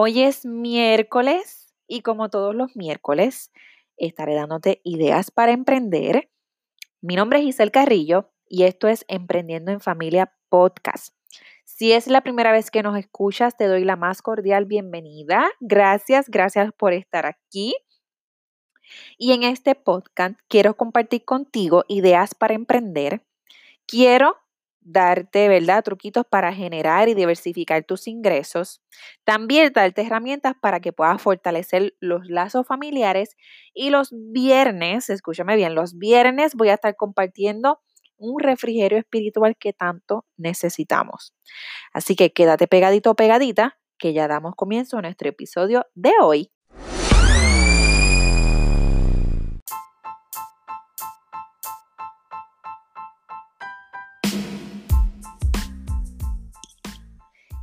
Hoy es miércoles y como todos los miércoles estaré dándote ideas para emprender. Mi nombre es Giselle Carrillo y esto es Emprendiendo en Familia Podcast. Si es la primera vez que nos escuchas, te doy la más cordial bienvenida. Gracias, gracias por estar aquí. Y en este podcast quiero compartir contigo ideas para emprender. Quiero darte, ¿verdad? Truquitos para generar y diversificar tus ingresos. También darte herramientas para que puedas fortalecer los lazos familiares. Y los viernes, escúchame bien, los viernes voy a estar compartiendo un refrigerio espiritual que tanto necesitamos. Así que quédate pegadito o pegadita, que ya damos comienzo a nuestro episodio de hoy.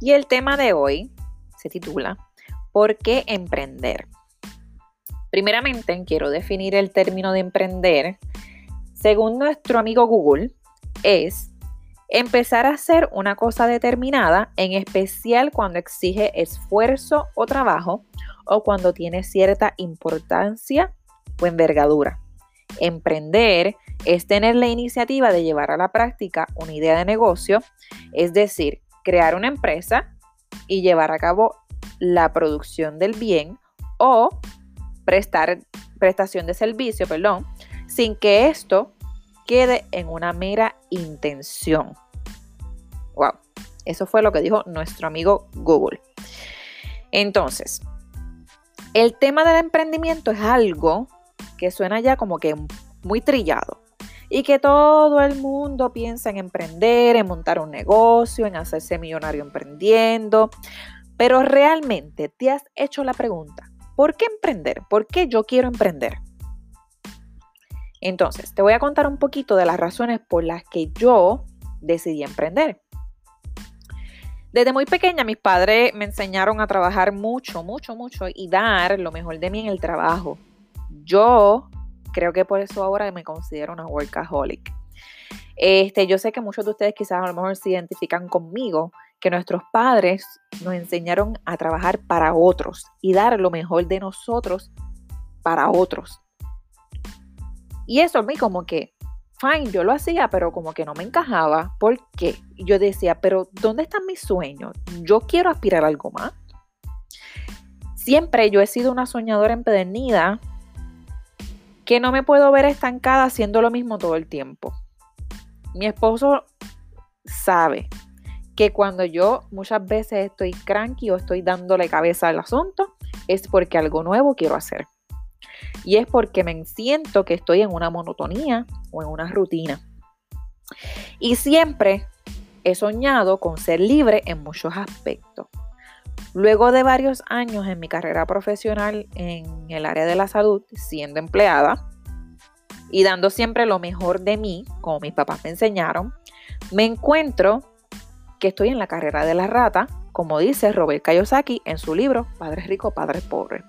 Y el tema de hoy se titula ¿Por qué emprender? Primeramente, quiero definir el término de emprender. Según nuestro amigo Google, es empezar a hacer una cosa determinada, en especial cuando exige esfuerzo o trabajo o cuando tiene cierta importancia o envergadura. Emprender es tener la iniciativa de llevar a la práctica una idea de negocio, es decir, crear una empresa y llevar a cabo la producción del bien o prestar prestación de servicio, perdón, sin que esto quede en una mera intención. Wow, eso fue lo que dijo nuestro amigo Google. Entonces, el tema del emprendimiento es algo que suena ya como que muy trillado y que todo el mundo piensa en emprender, en montar un negocio, en hacerse millonario emprendiendo. Pero realmente te has hecho la pregunta, ¿por qué emprender? ¿Por qué yo quiero emprender? Entonces, te voy a contar un poquito de las razones por las que yo decidí emprender. Desde muy pequeña mis padres me enseñaron a trabajar mucho, mucho, mucho y dar lo mejor de mí en el trabajo. Yo creo que por eso ahora me considero una workaholic. Este, yo sé que muchos de ustedes quizás a lo mejor se identifican conmigo, que nuestros padres nos enseñaron a trabajar para otros y dar lo mejor de nosotros para otros. Y eso a mí como que, fine, yo lo hacía, pero como que no me encajaba. ¿Por qué? Yo decía, pero ¿dónde están mis sueños? Yo quiero aspirar a algo más. Siempre yo he sido una soñadora empedernida que no me puedo ver estancada haciendo lo mismo todo el tiempo. Mi esposo sabe que cuando yo muchas veces estoy cranky o estoy dándole cabeza al asunto, es porque algo nuevo quiero hacer. Y es porque me siento que estoy en una monotonía o en una rutina. Y siempre he soñado con ser libre en muchos aspectos. Luego de varios años en mi carrera profesional en el área de la salud, siendo empleada y dando siempre lo mejor de mí, como mis papás me enseñaron, me encuentro que estoy en la carrera de la rata, como dice Robert Kiyosaki en su libro Padre Rico, Padre Pobre.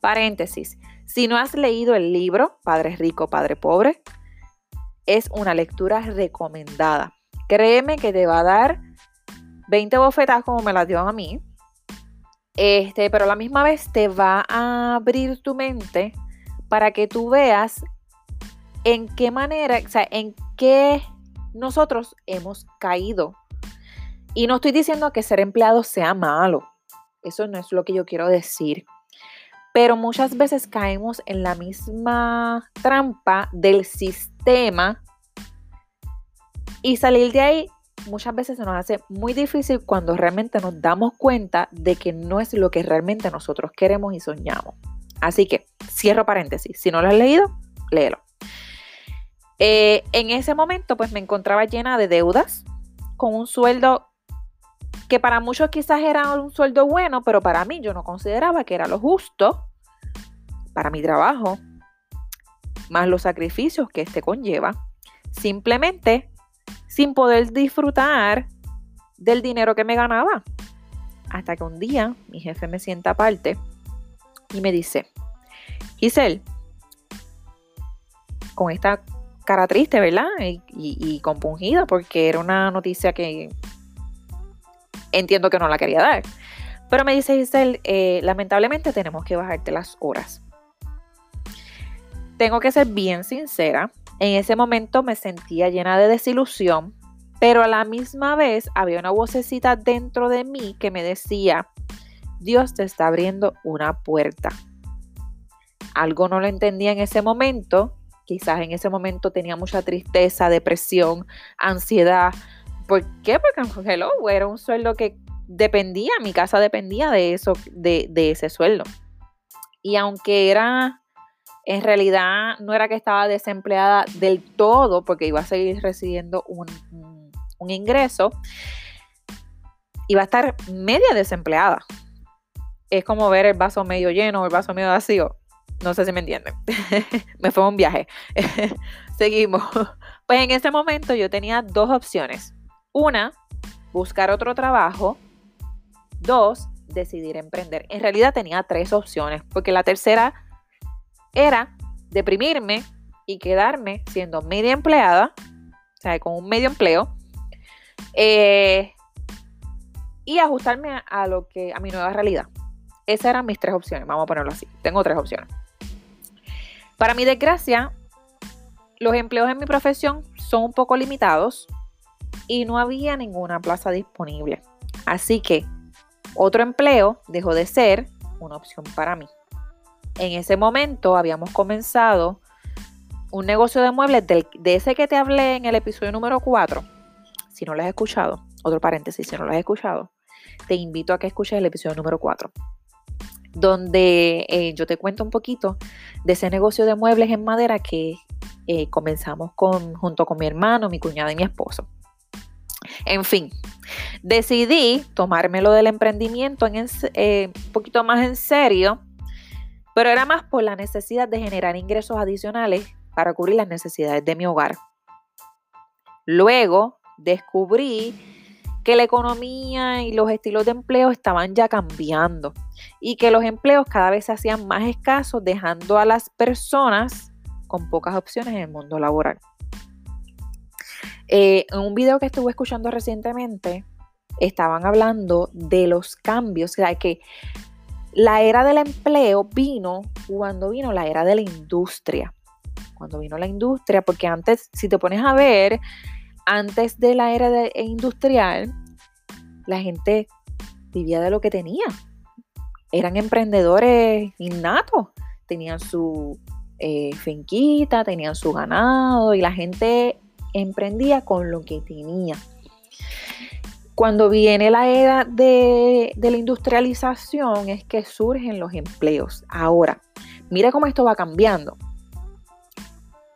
Paréntesis, si no has leído el libro Padre Rico, Padre Pobre, es una lectura recomendada. Créeme que te va a dar 20 bofetas como me las dio a mí, este, pero a la misma vez te va a abrir tu mente para que tú veas en qué manera, o sea, en qué nosotros hemos caído. Y no estoy diciendo que ser empleado sea malo. Eso no es lo que yo quiero decir. Pero muchas veces caemos en la misma trampa del sistema y salir de ahí muchas veces se nos hace muy difícil cuando realmente nos damos cuenta de que no es lo que realmente nosotros queremos y soñamos. Así que cierro paréntesis. Si no lo has leído, léelo. Eh, en ese momento, pues me encontraba llena de deudas, con un sueldo que para muchos quizás era un sueldo bueno, pero para mí yo no consideraba que era lo justo para mi trabajo, más los sacrificios que este conlleva. Simplemente sin poder disfrutar del dinero que me ganaba. Hasta que un día mi jefe me sienta aparte y me dice, Giselle, con esta cara triste, ¿verdad? Y, compungida porque era una noticia que entiendo que no la quería dar. Pero me dice Giselle, eh, lamentablemente tenemos que bajarte las horas. Tengo que ser bien sincera, en ese momento me sentía llena de desilusión, pero a la misma vez había una vocecita dentro de mí que me decía, Dios te está abriendo una puerta. Algo no lo entendía en ese momento, quizás en ese momento tenía mucha tristeza, depresión, ansiedad. ¿Por qué? Porque hello, era un sueldo que dependía, mi casa dependía de eso, de, de ese sueldo. Y aunque era en realidad no era que estaba desempleada del todo porque iba a seguir recibiendo un, ingreso, iba a estar media desempleada. Es como ver el vaso medio lleno o el vaso medio vacío. No sé si me entienden. me fue un viaje. Seguimos. Pues en ese momento yo tenía dos opciones. Una, buscar otro trabajo. Dos, decidir emprender. En realidad tenía tres opciones, porque la tercera era deprimirme y quedarme siendo media empleada, o sea, con un medio empleo, eh, y ajustarme a, lo que, a mi nueva realidad. Esas eran mis tres opciones, vamos a ponerlo así. Tengo tres opciones. Para mi desgracia, los empleos en mi profesión son un poco limitados y no había ninguna plaza disponible. Así que otro empleo dejó de ser una opción para mí. En ese momento habíamos comenzado un negocio de muebles de ese que te hablé en el episodio número 4. Si no lo has escuchado, otro paréntesis, si no lo has escuchado, te invito a que escuches el episodio número 4, donde eh, yo te cuento un poquito de ese negocio de muebles en madera que eh, comenzamos con, junto con mi hermano, mi cuñada y mi esposo. En fin, decidí tomármelo del emprendimiento en, eh, un poquito más en serio pero era más por la necesidad de generar ingresos adicionales para cubrir las necesidades de mi hogar. Luego descubrí que la economía y los estilos de empleo estaban ya cambiando y que los empleos cada vez se hacían más escasos, dejando a las personas con pocas opciones en el mundo laboral. Eh, en un video que estuve escuchando recientemente, estaban hablando de los cambios, o sea, que la era del empleo vino cuando vino la era de la industria. Cuando vino la industria, porque antes, si te pones a ver, antes de la era de, industrial, la gente vivía de lo que tenía. Eran emprendedores innatos. Tenían su eh, finquita, tenían su ganado y la gente emprendía con lo que tenía. Cuando viene la era de, la industrialización es que surgen los empleos. Ahora, mira cómo esto va cambiando.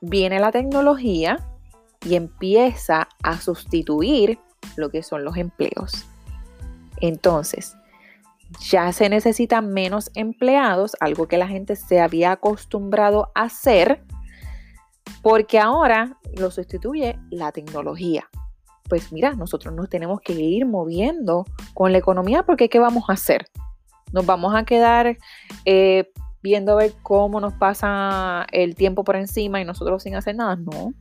Viene la tecnología y empieza a sustituir lo que son los empleos. Entonces, ya se necesitan menos empleados, algo que la gente se había acostumbrado a hacer, porque ahora lo sustituye la tecnología pues mira, nosotros nos tenemos que ir moviendo con la economía porque ¿qué vamos a hacer? Nos vamos a quedar eh, viendo a ver cómo nos pasa el tiempo por encima y nosotros sin hacer nada. No.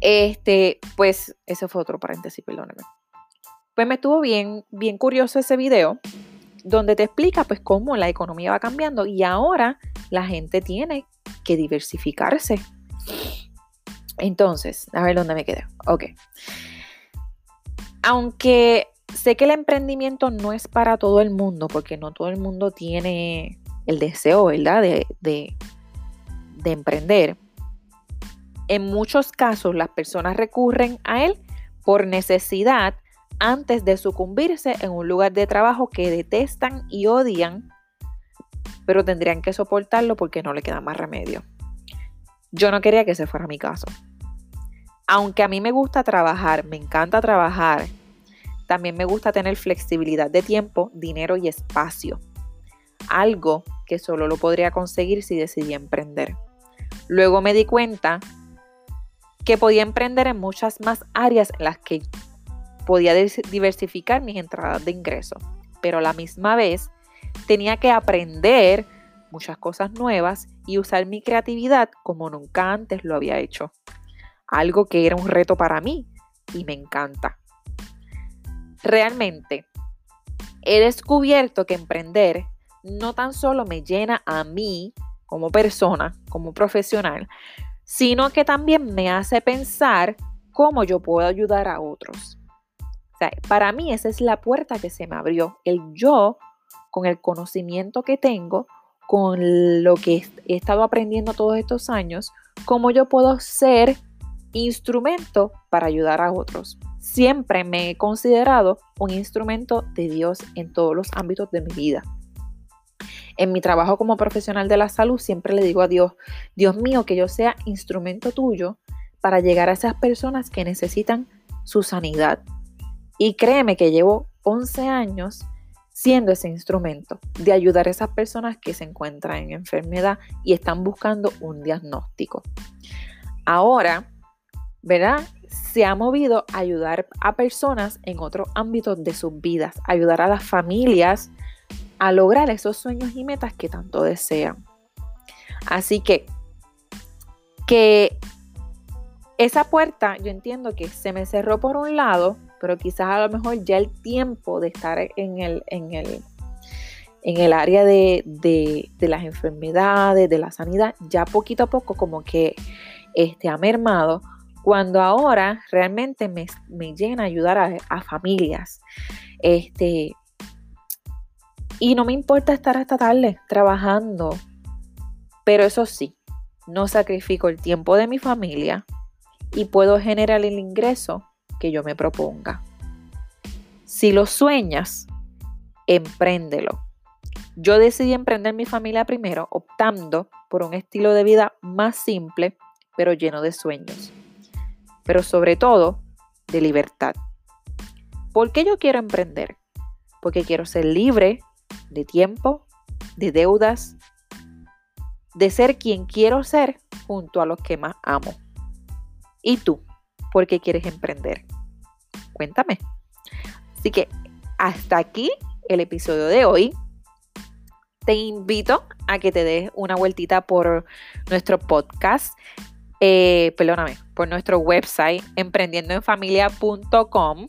Este, pues ese fue otro paréntesis, perdóname. Pues me estuvo bien, bien curioso ese video donde te explica pues cómo la economía va cambiando y ahora la gente tiene que diversificarse. Entonces, a ver dónde me quedé. Ok. Aunque sé que el emprendimiento no es para todo el mundo, porque no todo el mundo tiene el deseo, ¿verdad?, de, de, de emprender. En muchos casos las personas recurren a él por necesidad antes de sucumbirse en un lugar de trabajo que detestan y odian, pero tendrían que soportarlo porque no le queda más remedio. Yo no quería que ese fuera mi caso aunque a mí me gusta trabajar, me encanta trabajar, también me gusta tener flexibilidad de tiempo, dinero y espacio. Algo que solo lo podría conseguir si decidí emprender. Luego me di cuenta que podía emprender en muchas más áreas en las que podía diversificar mis entradas de ingreso, pero a la misma vez tenía que aprender muchas cosas nuevas y usar mi creatividad como nunca antes lo había hecho algo que era un reto para mí y me encanta. Realmente, he descubierto que emprender no tan solo me llena a mí como persona, como profesional, sino que también me hace pensar cómo yo puedo ayudar a otros. para mí esa es la puerta que se me abrió, el yo con el conocimiento que tengo, con lo que he estado aprendiendo todos estos años, cómo yo puedo ser instrumento para ayudar a otros. Siempre me he considerado un instrumento de Dios en todos los ámbitos de mi vida. En mi trabajo como profesional de la salud siempre le digo a Dios, Dios mío, que yo sea instrumento tuyo para llegar a esas personas que necesitan su sanidad. Y créeme que llevo 11 años siendo ese instrumento de ayudar a esas personas que se encuentran en enfermedad y están buscando un diagnóstico. Ahora, ¿verdad? Se ha movido a ayudar a personas en otros ámbitos de sus vidas, ayudar a las familias a lograr esos sueños y metas que tanto desean. Así que, que esa puerta yo entiendo que se me cerró por un lado, pero quizás a lo mejor ya el tiempo de estar en el, en el, en el área de, las enfermedades, de la sanidad, ya poquito a poco como que este, ha mermado, cuando ahora realmente me, me llena ayudar a, familias. Este, y no me importa estar hasta tarde trabajando, pero eso sí, no sacrifico el tiempo de mi familia y puedo generar el ingreso que yo me proponga. Si lo sueñas, empréndelo. Yo decidí emprender mi familia primero optando por un estilo de vida más simple, pero lleno de sueños. Pero sobre todo, de libertad. ¿Por qué yo quiero emprender? Porque quiero ser libre de tiempo, de deudas, de ser quien quiero ser junto a los que más amo. ¿Y tú? ¿Por qué quieres emprender? Cuéntame. Así que hasta aquí el episodio de hoy. Te invito a que te des una vueltita por nuestro podcast, eh, perdóname, por nuestro website emprendiendoenfamilia.com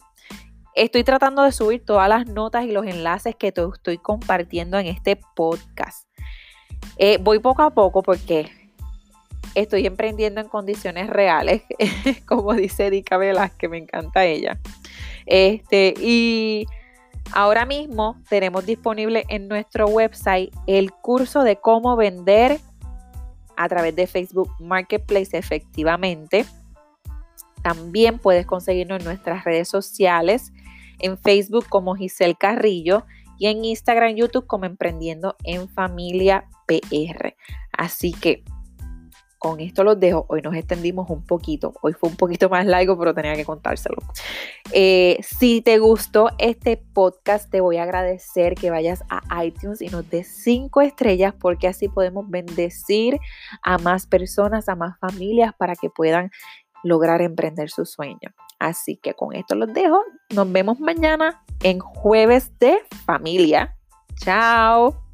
Estoy tratando de subir todas las notas y los enlaces que te estoy compartiendo en este podcast. Eh, voy poco a poco porque estoy emprendiendo en condiciones reales, como dice Dika que me encanta ella. Este, y ahora mismo tenemos disponible en nuestro website el curso de cómo vender a través de Facebook Marketplace efectivamente. También puedes conseguirnos en nuestras redes sociales en Facebook como Giselle Carrillo y en Instagram, YouTube como Emprendiendo en Familia PR. Así que con esto los dejo. Hoy nos extendimos un poquito. Hoy fue un poquito más largo, pero tenía que contárselo. Eh, si te gustó este podcast, te voy a agradecer que vayas a iTunes y nos des cinco estrellas porque así podemos bendecir a más personas, a más familias para que puedan lograr emprender su sueño. Así que con esto los dejo. Nos vemos mañana en jueves de familia. Chao.